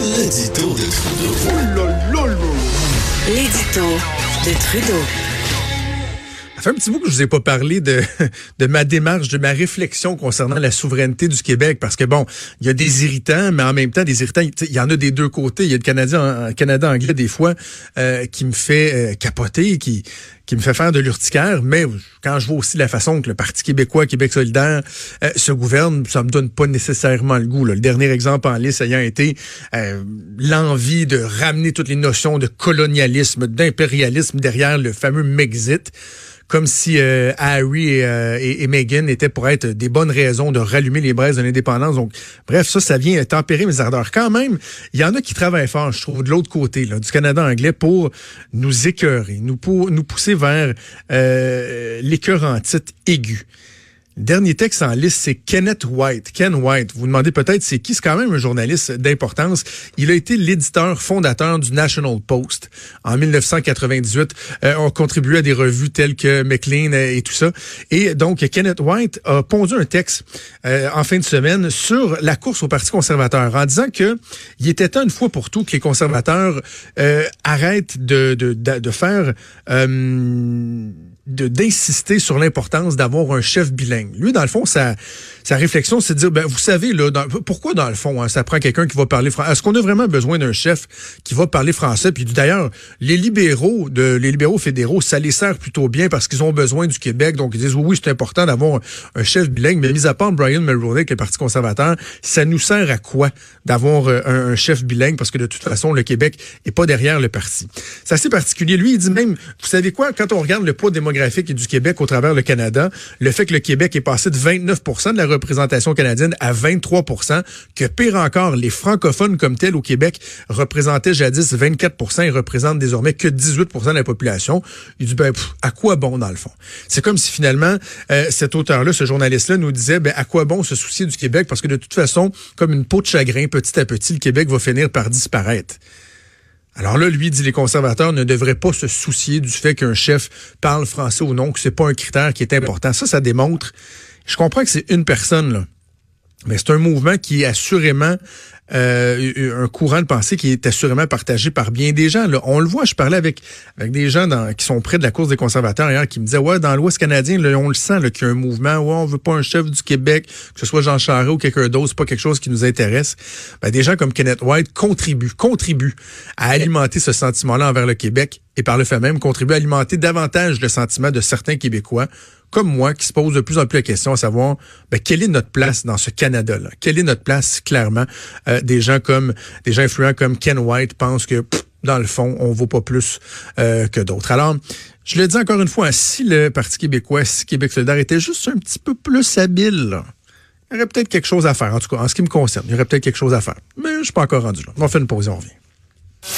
L'édito de Trudeau. L'édito de Trudeau. Ça fait un petit bout que je vous ai pas parlé de, de ma démarche, de ma réflexion concernant la souveraineté du Québec, parce que bon, il y a des irritants, mais en même temps, des irritants, il y en a des deux côtés. Il y a le Canadien, Canada anglais des fois euh, qui me fait euh, capoter, qui qui me fait faire de l'urticaire, mais quand je vois aussi la façon que le Parti québécois, Québec solidaire, euh, se gouverne, ça me donne pas nécessairement le goût. Là. Le dernier exemple en liste ayant été l'envie de ramener toutes les notions de colonialisme, d'impérialisme derrière le fameux Mexit comme si euh, Harry euh, et, et, Meghan étaient pour être des bonnes raisons de rallumer les braises de l'indépendance. Donc, bref, ça, ça vient tempérer mes ardeurs. Quand même, il y en a qui travaillent fort, je trouve, de l'autre côté, là, du Canada anglais, pour nous écœurer, nous, nous pousser vers euh, l'écœur en titre aigu. Dernier texte en liste, c'est Kenneth White. Ken White. Vous, vous demandez peut-être c'est qui? C'est quand même un journaliste d'importance. Il a été l'éditeur fondateur du National Post en 1998. Euh, on contribué à des revues telles que McLean et tout ça. Et donc, Kenneth White a pondu un texte euh, en fin de semaine sur la course au Parti conservateur en disant que il était temps une fois pour tout que les conservateurs euh, arrêtent de, de, de, de faire... Euh, d'insister sur l'importance d'avoir un chef bilingue. Lui, dans le fond, sa, réflexion, c'est de dire, ben, vous savez, là, pourquoi dans le fond, hein, ça prend quelqu'un qui va parler français? Est-ce qu'on a vraiment besoin d'un chef qui va parler français? Puis d'ailleurs, les libéraux, les libéraux fédéraux, ça les sert plutôt bien parce qu'ils ont besoin du Québec. Donc, ils disent, oui, oui c'est important d'avoir un, chef bilingue. Mais mis à part Brian Mulroney, avec le Parti conservateur, ça nous sert à quoi d'avoir euh, un, un, chef bilingue? Parce que de toute façon, le Québec est pas derrière le parti. C'est assez particulier. Lui, il dit même, vous savez quoi, quand on regarde le poids démographique et du Québec au travers le Canada, le fait que le Québec est passé de 29% de la représentation canadienne à 23 que pire encore, les francophones comme tels au Québec représentaient jadis 24 et représentent désormais que 18 de la population. Il dit, ben, à quoi bon dans le fond? C'est comme si finalement, euh, cet auteur-là, ce journaliste-là nous disait, ben, à quoi bon se soucier du Québec? Parce que de toute façon, comme une peau de chagrin, petit à petit, le Québec va finir par disparaître. Alors là, lui dit les conservateurs ne devraient pas se soucier du fait qu'un chef parle français ou non, que c'est pas un critère qui est important. Ça, ça démontre. Je comprends que c'est une personne là, mais c'est un mouvement qui est assurément euh, un courant de pensée qui est assurément partagé par bien des gens. Là. On le voit, je parlais avec, avec des gens dans, qui sont près de la course des conservateurs qui me disaient, ouais, dans l'Ouest canadien, là, on le sent qu'il y a un mouvement, ouais, on veut pas un chef du Québec, que ce soit Jean Charest ou quelqu'un d'autre, c'est pas quelque chose qui nous intéresse. Ben, des gens comme Kenneth White contribuent, contribuent à alimenter ce sentiment-là envers le Québec et par le fait même contribuent à alimenter davantage le sentiment de certains Québécois comme moi, qui se pose de plus en plus la question à savoir ben, quelle est notre place dans ce Canada-là? Quelle est notre place, clairement? Euh, des gens comme des gens influents comme Ken White pensent que dans le fond, on vaut pas plus euh, que d'autres. Alors, je le dis encore une fois, si le Parti québécois, si Québec solidaire était juste un petit peu plus habile, il y aurait peut-être quelque chose à faire. En tout cas, en ce qui me concerne, il y aurait peut-être quelque chose à faire. Mais je suis pas encore rendu là. On faire une pause et on revient.